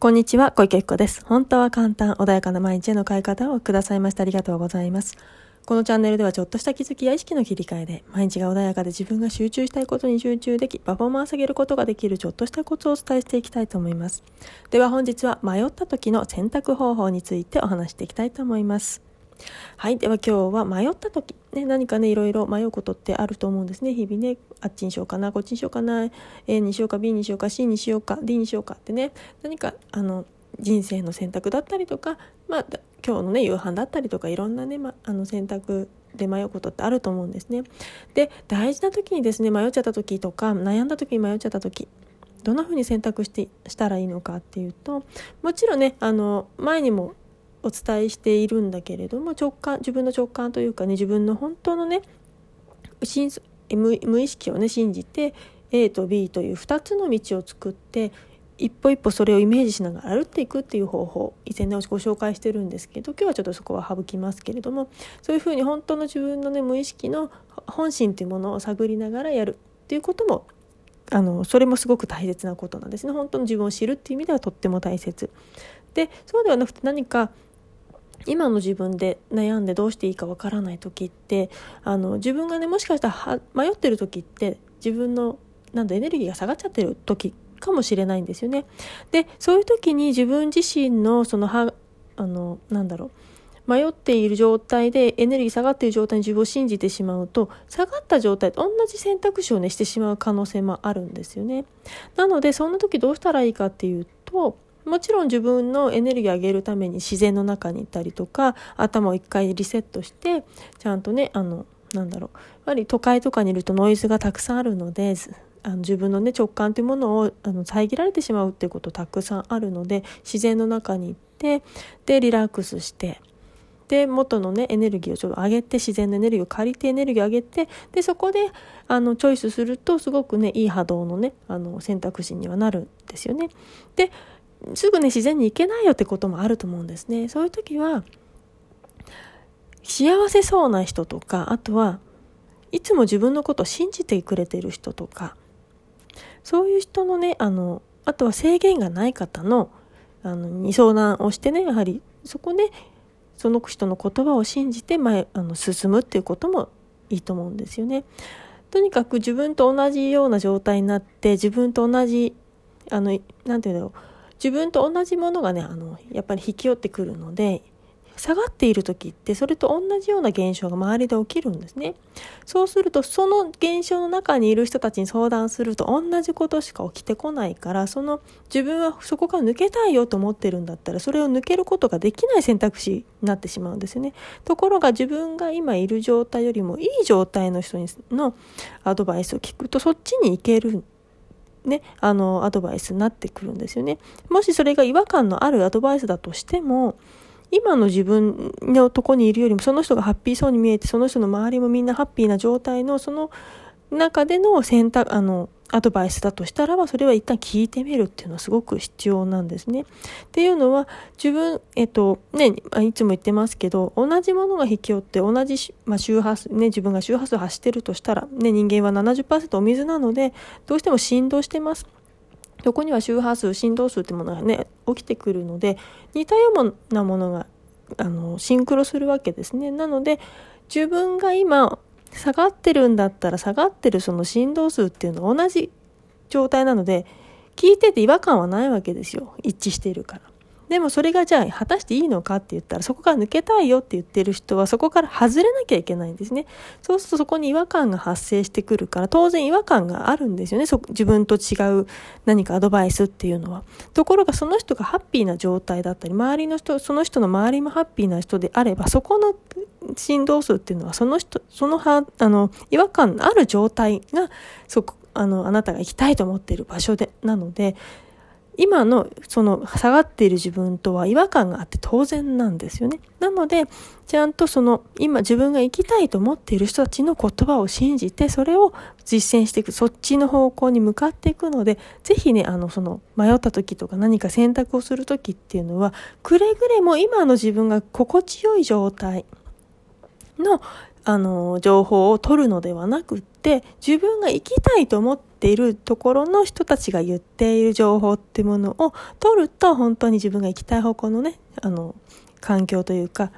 こんにちは、小池由子です。本当は簡単、穏やかな毎日への変え方をくださいましたありがとうございます。このチャンネルではちょっとした気づきや意識の切り替えで、毎日が穏やかで自分が集中したいことに集中でき、パフォーマンス上げることができるちょっとしたコツをお伝えしていきたいと思います。では本日は迷った時の選択方法についてお話していきたいと思います。はい。では今日は迷った時、ね、何かね、いろいろ迷うことってあると思うんですね。日々ね、あっちにしようかな、こっちにしようかな、A にしようか、B にしようか、C にしようか、D にしようかってね、何か、あの、人生の選択だったりとか、まあ、今日のね、夕飯だったりとか、いろんなね、ま、あの選択で迷うことってあると思うんですね。で、大事な時にですね、迷っちゃった時とか、悩んだ時に迷っちゃった時、どんな風に選択してしたらいいのかっていうと、もちろんね、あの、前にもお伝えしているんだけれども直感自分の直感というかね自分の本当のね無意識をね信じて A と B という2つの道を作って一歩一歩それをイメージしながら歩っていくっていう方法以前ねご紹介してるんですけど今日はちょっとそこは省きますけれどもそういうふうに本当の自分のね無意識の本心というものを探りながらやるっていうこともあのそれもすごく大切なことなんですね。本当の自分を知るっていう意味ではとっても大切。でそうではなくて何か今の自分で悩んでどうしていいかわからない時ってあの自分がねもしかしたら迷ってる時って自分のなんだエネルギーが下がっちゃってる時かもしれないんですよね。でそういう時に自分自身のそのはあのなんだろう迷っている状態でエネルギー下がっている状態に自分を信じてしまうと下がった状態と同じ選択肢をねしてしまう可能性もあるんですよね。なのでそんな時どうしたらいいかっていうともちろん自分のエネルギーを上げるために自然の中に行ったりとか頭を一回リセットしてちゃんとねあのなんだろうやっぱり都会とかにいるとノイズがたくさんあるのであの自分のね直感というものをあの遮られてしまうっていうことたくさんあるので自然の中に行ってでリラックスしてで元のねエネルギーをちょっと上げて自然のエネルギーを借りてエネルギーを上げてでそこであのチョイスするとすごくねいい波動のねあの選択肢にはなるんですよね。ですぐね自然に行けないよってこともあると思うんですね。そういう時は幸せそうな人とかあとはいつも自分のことを信じてくれてる人とかそういう人のねあのあとは制限がない方のあのに相談をしてねやはりそこでその人の言葉を信じて前あの進むっていうこともいいと思うんですよね。とにかく自分と同じような状態になって自分と同じあの何て言うんだろう自分と同じものがねあのやっぱり引き寄ってくるので下がっている時ってそれと同じような現象が周りで起きるんですね。そうするとその現象の中にいる人たちに相談すると同じことしか起きてこないからその自分はそこから抜けたいよと思ってるんだったらそれを抜けることができない選択肢になってしまうんですよね。ところが自分が今いる状態よりもいい状態の人にのアドバイスを聞くとそっちに行けるね、あの、アドバイスになってくるんですよね。もしそれが違和感のあるアドバイスだとしても、今の自分のとこにいるよりもその人がハッピーそうに見えてその人の周りもみんなハッピーな状態のその中での選択あのアドバイスだとしたらばそれは一旦聞いてみるっていうのはすごく必要なんですね。っていうのは自分えっとねいつも言ってますけど同じものが引き寄って同じ、まあ、周波数ね自分が周波数を発してるとしたらね人間は70%お水なのでどうしても振動してます。そこには周波数振動数ってものがね起きてくるので似たようなものがあのシンクロするわけですね。なので自分が今下がってるんだったら下がってるその振動数っていうのは同じ状態なので聞いてて違和感はないわけですよ一致しているから。でもそれがじゃあ果たしていいのかって言ったらそこから抜けたいよって言ってる人はそこから外れなきゃいけないんですね。そうするとそこに違和感が発生してくるから当然違和感があるんですよね。自分と違う何かアドバイスっていうのは。ところがその人がハッピーな状態だったり周りの人その人の周りもハッピーな人であればそこの振動数っていうのはその人そのはあの違和感のある状態がそこあのあなたが行きたいと思っている場所でなので今のその下がっている自分とは違和感があって当然なんですよね。なので、ちゃんとその今自分が生きたいと思っている人たちの言葉を信じて、それを実践していく、そっちの方向に向かっていくので、ぜひね、あの、その迷った時とか何か選択をする時っていうのは、くれぐれも今の自分が心地よい状態のあの情報を取るのではなくって自分が生きたいと思ってっているところの人たちが言っている情報っていうものを取ると本当に自分が行きたい方向のねあの環境というか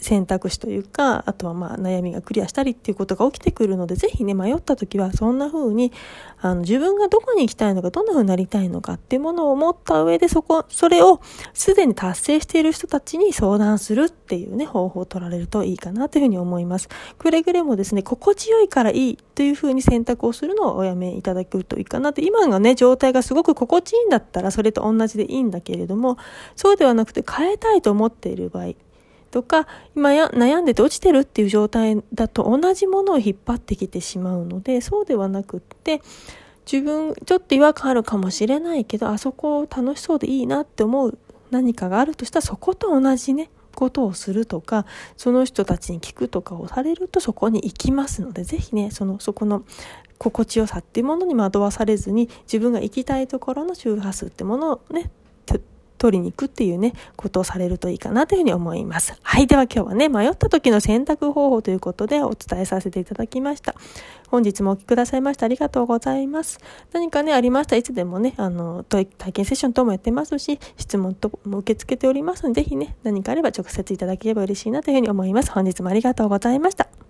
選択肢というかあとはまあ悩みがクリアしたりっていうことが起きてくるのでぜひね迷った時はそんな風にあの自分がどこに行きたいのかどんな風になりたいのかっていうものを思った上でそこそれをすでに達成している人たちに相談するっていうね方法を取られるといいかなというふうに思います。くれぐれもですね心地よいからいいという風に選択をするのをおやめいただくといいかなって今がね状態がすごく心地いいんだったらそれと同じでいいんだけれどもそうではなくて変えたいと思っている場合とか今や悩んでて落ちてるっていう状態だと同じものを引っ張ってきてしまうのでそうではなくって自分ちょっと違和感あるかもしれないけどあそこ楽しそうでいいなって思う何かがあるとしたらそこと同じねことをするとかその人たちに聞くとかをされるとそこに行きますので是非ねそのそこの心地よさっていうものに惑わされずに自分が行きたいところの周波数ってものをね取りに行くっていうね、ことをされるといいかなというふうに思います。はい。では今日はね、迷った時の選択方法ということでお伝えさせていただきました。本日もお聴きくださいましてありがとうございます。何かね、ありましたらいつでもね、あの、体験セッション等もやってますし、質問とも受け付けておりますので、ぜひね、何かあれば直接いただければ嬉しいなというふうに思います。本日もありがとうございました。